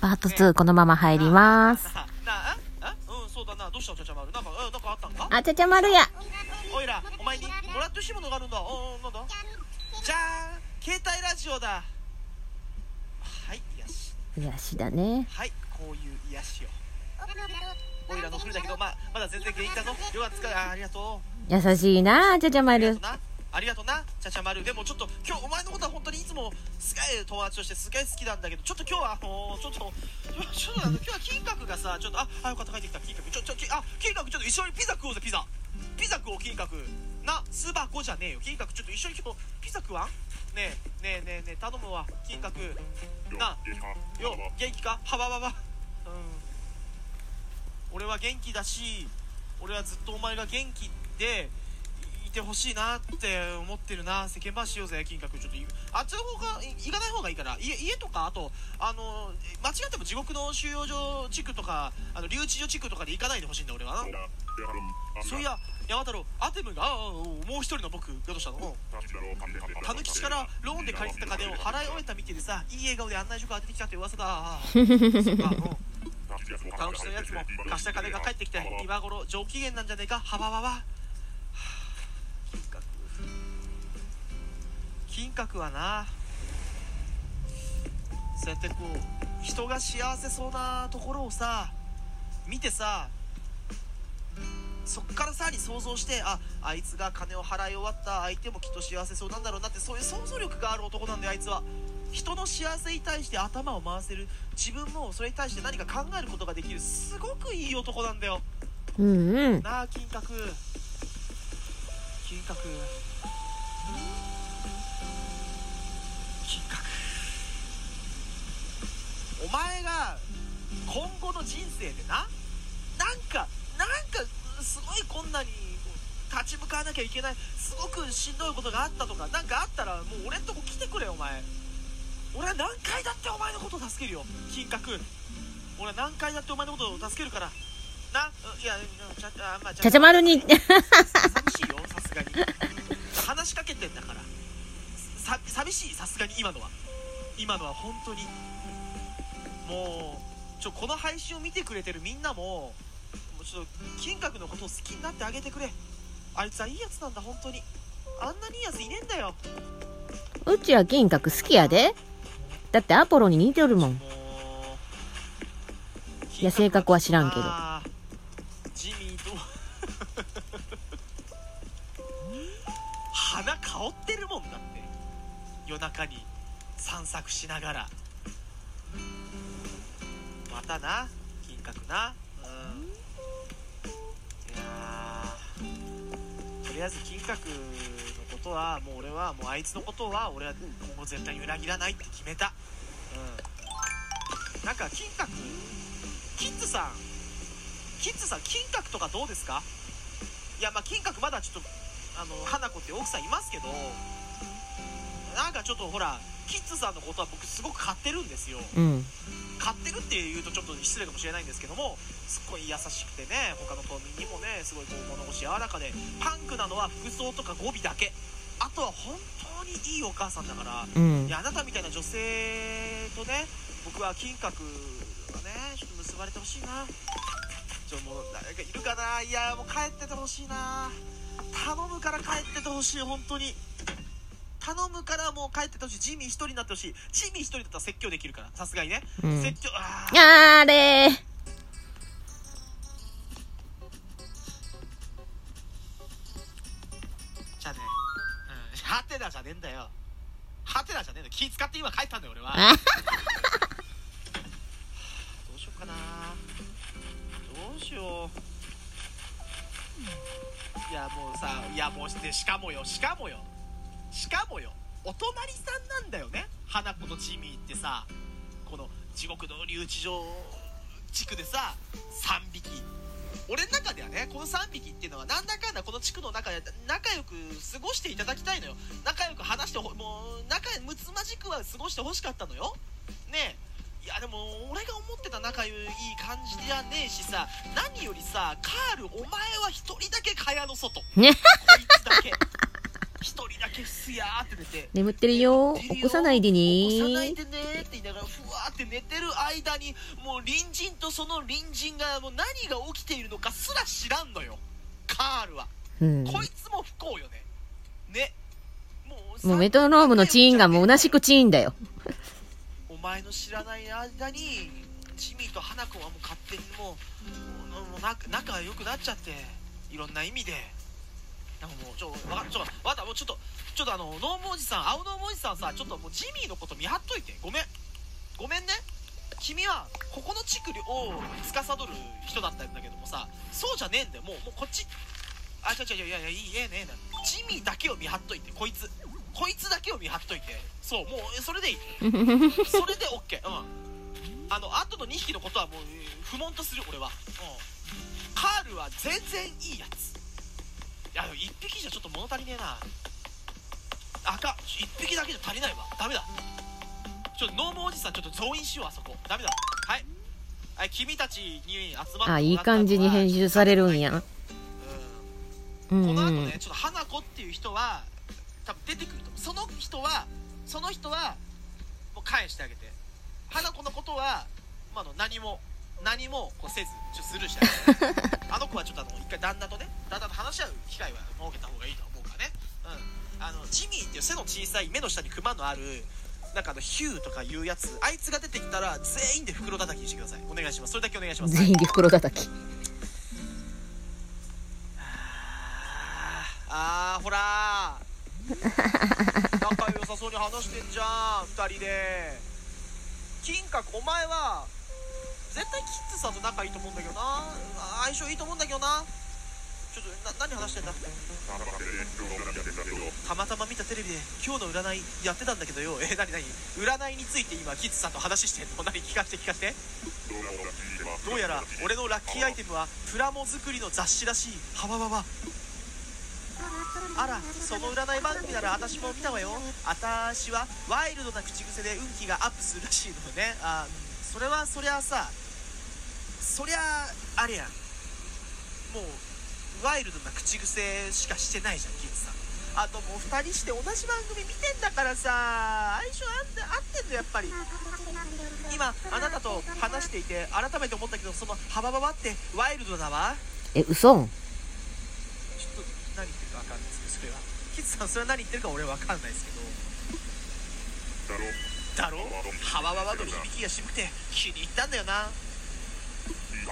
パート2このまま入ります。そうだなどうした？ちゃちゃ丸ななんかあったんかあ、ちゃちゃ丸や。おいらお前にもらってほしいものがあるんだおおなんだじゃーん携帯ラジオだはい癒し癒しだね。はいこういう癒しをおいらのふるだけどまあまだ全然元気だぞよかったあありがとう優しいな、ちゃちゃ丸。なありがとなちゃちゃ丸。でもちょっと今日お前のことは本当にいつもすげえ友達としてすげえ好きなんだけどちょっと今日はあのちょっとちょっとあの 今日は金閣がさちょっとああよかった帰ってきた金閣。ちょちょきあ金閣ちょっと一緒にピザ食おうぜピザ。ピザ食おう金閣。な巣箱じゃねえよ。金閣ちょっと一緒に今日ピザ食わん？ねえねえねえねえ頼むわ金閣。なよ元気か？はばばばうん。俺は元気だし俺はずっとお前が元気でいてほしいなって思ってるな。世間話しようぜ金閣。ちょっといあっちの方がい行かない方がいいから。家家とかあとあの間違っても地獄の収容所地区とかあの留置所地区とかで行かないでほしいんだ俺は。なそういや山太郎アテムがもう一人の僕がどうしたの。うんたぬきちからローンで借りてた金を払い終えたみてえでさいい笑顔で案内所から出てきたって噂だ。そっかうん。たぬきちのやつも貸した金が返ってきて今頃上機嫌なんじゃねえか。はばばば金閣はな。そうやってこう人が幸せそうなところをさ見てさそっからさらに想像してああいつが金を払い終わった相手もきっと幸せそうなんだろうなってそういう想像力がある男なんだよあいつは。人の幸せに対して頭を回せる自分もそれに対して何か考えることができるすごくいい男なんだよ。うんうん。なあ金閣。金閣お前が今後の人生でななんかなんかすごい困難に立ち向かわなきゃいけないすごくしんどいことがあったとかなんかあったらもう俺んとこ来てくれよお前。俺は何回だってお前のことを助けるよ金閣俺は何回だってお前のことを助けるから。なうんいやうんちゃあまあちゃちゃ丸に。寂しいよさすがに。話しかけてんだから。さ寂しいさすがに今のは。今のは本当にもうちょこの配信を見てくれてるみんなももうちょっと金閣のことを好きになってあげてくれ。あいつはいいやつなんだ本当に。あんなにいいやついねえんだよ。うちは金閣好きやで。だってアポロに似てるもん。いや性格は知らんけど。ジミーと。鼻香ってるもんだって。夜中に散策しながらまたな。金閣な。うん。いやとりあえず金閣のことはもう俺はもうあいつのことは俺は今後絶対に裏切らないって決めた。うん。なんか金閣キッズさん。キッズさん金閣とかどうですか？いやまあ金閣まだちょっとあの花子って奥さんいますけどなんかちょっとほらキッズさんのことは僕すごく買ってるんですよ。うん。買ってるって言うとちょっと失礼かもしれないんですけどもすっごい優しくてね他の島民にもねすごいこう物腰柔らかでパンクなのは服装とか語尾だけ。あとは本当にいいお母さんだからうん。い。やあなたみたいな女性とね僕は金閣はねちょっと結ばれてほしいな。ちょもう誰かいるかな？いやもう帰っててほしいな。頼むから帰っててほしい本当に頼むからもう帰っててほしい。ジミー一人になってほしい。ジミー一人だったら説教できるから。さすがにね、うん。説教あー。あれじゃあねうん。ハテナじゃねえんだよ。ハテナじゃねえんだよ気使って今帰ったんだよ俺は。あどうしようかな。どうしよう。いやもうさいやもうでしかもよしかもよしかもよお隣さんなんだよね。花子のジミーってさこの地獄の留置場地区でさ3匹。俺の中ではねこの3匹っていうのはなんだかんだこの地区の中で仲良く過ごしていただきたいのよ。仲良く話してほもう仲むつまじくは過ごしてほしかったのよ。ねえ。いやでも俺が思ってた仲いい感じじゃねえしさ何よりさカールお前は一人だけ蚊帳の外。こねいつだけ一人だけすやーって寝て眠ってるよ。起こさないで起こさないね。でねーって言いながらふわーって寝てる間にもう隣人とその隣人がもう何が起きているのかすら知らんのよカールは、うん。こいつも不幸よねねもうメトロノームのチーンが虚しくチーンだよ。お前の知らない間にジミーと花子はもう勝手にもうもう仲仲が良くなっちゃっていろんな意味でもうちょわかちょわたもうちょっとちょっとあのノームおじさん青ノームおじさんさちょっともうジミーのこと見張っといて。ごめん。ごめんね。君はここの地区を司る人だったんだけどもさそうじゃねえんだよ。もうもうこっち。あ違う違ういやいやいいええねえねジミーだけを見張っといてこいつ。こいつだけを見張っといて。そうもうそれでいい。それで OK うん。あの後の2匹のことはもう不問とする俺は。うん。カールは全然いいやついやでも1匹じゃちょっと物足りねえな。赤1匹だけじゃ足りないわ。ダメだ。ちょっとノームおじさんちょっと増員しようあそこ。ダメだ。はい。はい君たちに集まってあ、いい感じに編集されるんや。うん。この後ね。ちょっと花子っていう人は多分出てくるとその人はその人はもう返してあげて。花子のことは、まあ、あの何も何もこうせずちょっとスルーしてあ の子はちょっとあの一回旦那とね旦那と話し合う機会は設けた方がいいと思うからね。うん。あのジミーっていう背の小さい目の下にクマのあるなんかあのヒューとかいうやつ。あいつが出てきたら全員で袋叩きにしてください。お願いします。それだけお願いします。全員で袋叩き。あー。ほらー。仲良さそうに話してんじゃん。2人で。金閣お前は絶対キッズさんと仲いいと思うんだけどな。相性いいと思うんだけどな。ちょっとな何話してんだ？たまたま見たテレビで今日の占いやってたんだけどよ。え何何？占いについて今キッズさんと話してんの？何聞かせて聞かせて。どうやら俺のラッキーアイテムはプラモ作りの雑誌らしい。はわわわ。あらその占い番組なら私も見たわよ。私はワイルドな口癖で運気がアップするらしいのよね。あそれはそりゃあさそりゃあれやん。もうワイルドな口癖しかしてないじゃんキッズさん。あともう2人して同じ番組見てんだからさ相性あって合ってんのやっぱり。今あなたと話していて改めて思ったけどそのハバババってワイルドだわ。え、嘘？ちょっと何言ってるか分かんないですけどそれは。キッズさんそれは何言ってるか俺は分かんないですけど。だろ。ハワワワの響きが渋くて気に入ったんだよな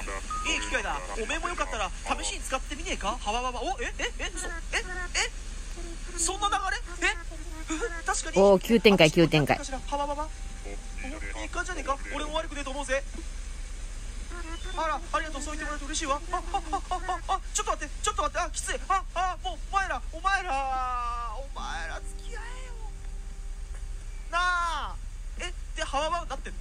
いい機会だ。おめえもよかったら試しに使ってみねえか？ハワワワお？え？え？え？嘘え？え？そんな流れ？え？確かに。おー急展開急展開。私もハワワワおいい感じじゃねえか？俺も悪くねえと思うぜ。あらありがとう。そう言ってもらえて嬉しいわ。あああああちょっと待ってちょっと待って。あきつい。ああもうお前らお前らお前ら付き合えよ。なあ。え？でハワワワなってんの？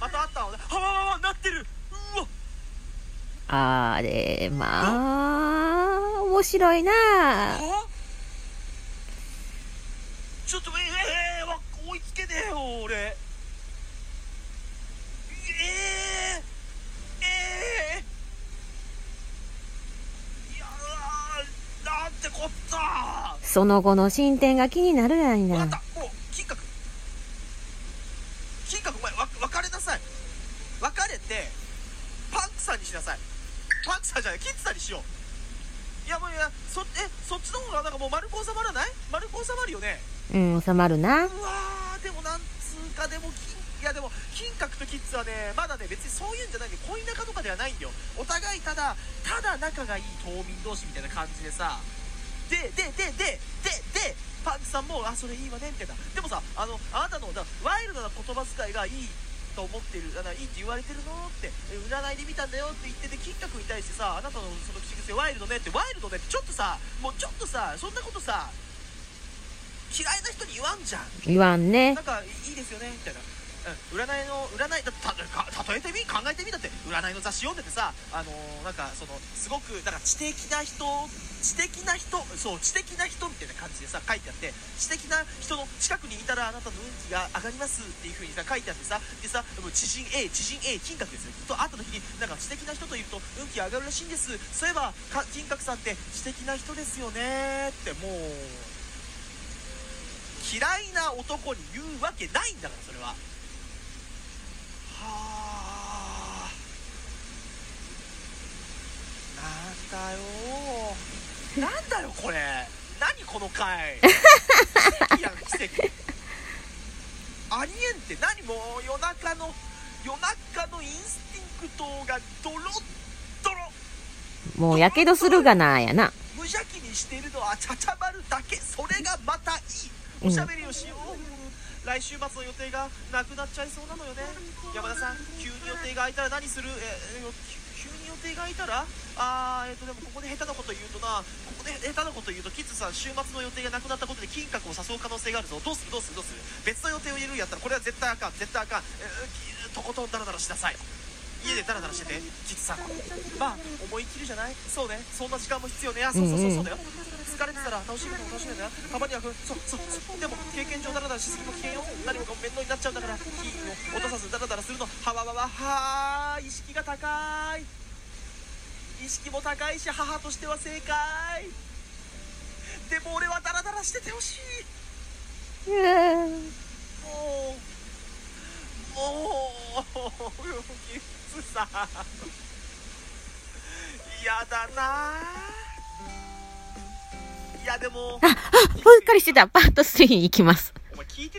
またあったのね。ハワワワなってる。うわ。あれ、まあ、面白いな。はちょっとえええわ追いつけねえよ俺。ええええいやなんてこった。その後の進展が気になるやんなわかっ。たもう金閣金閣お前わ別れなさい別れてパンクさんにしなさいパンクさんじゃないキッズさんにしよういやもういやそえそっちの方がなんかもう丸く収まらない丸く収まるよね。うん、収まるな。うわーでもなんつうかでも金いやでも金閣とキッズはねまだね別にそういうんじゃないんで恋仲とかではないんだよ。お互いただただ仲がいい島民同士みたいな感じでさ。ででででででパンクさんもあそれいいわねみたいな。でもさあのあなたのだワイルドな言葉遣いがいいと思ってるあのいいって言われてるのってえ占いで見たんだよって言ってて金閣に対してさあなたのその口癖ワイルドねってワイルドねってちょっとさもうちょっとさそんなことさ嫌いな人に言わんじゃん。言わんね。なん。かいいですよねみたいな。うん占いの占いだたか例えてみ考えてみ。だって占いの雑誌読んでてさあのーなんかそのすごくだから知的な人知的な人そう知的な人みたいな感じでさ書いてあって知的な人の近くにいたらあなたの運気が上がりますっていう風にさ書いてあってさでさ知人 A 知人 A 金閣ですよ。と会った時になんか知的な人といると運気が上がるらしいんです。そういえばか金閣さんって知的な人ですよねってもう嫌いな男に言うわけないんだからそれは。はあ。なんだよ。なんだよこれ。何この回奇跡やん奇跡。ありえんって何もう夜中の夜中のインスティンクトがドロッドロ。もうやけどするがなやな。無邪気にしているのはちゃちゃまるだけ。それがまたいいおしゃべりをしよう、来週末の予定がなくなっちゃいそうなのよね。山田さん急に予定が空いたら何する？え急に予定が空いたら？あーえっ、とでもここで下手なこと言うとな。ここで下手なこと言うとキッズさん週末の予定がなくなったことで金閣を誘う可能性があるぞ。どうする？どうする？どうする？別の予定を入れるんやったらこれは絶対あかん。絶対あかん、えーとことんダラダラしなさい。家でダラダラしててキッズさん。まあ思い切りじゃない？そうね。そんな時間も必要ね。あそうそうそうそうだよ、疲れてたら楽しいことも楽しめんだよ。たまにはふそうそうそう。でも経験上ダラダラしすぎも危険よ。何もかも面倒になっちゃうんだから気を落とさずダラダラするのはわわわはー意識が高い。意識も高いし母としては正解。でも俺はダラダラしててほしい。もうもうさん嫌だないやでもあ、あ、うっかりしてた。パート3行きます。お前聞いてた？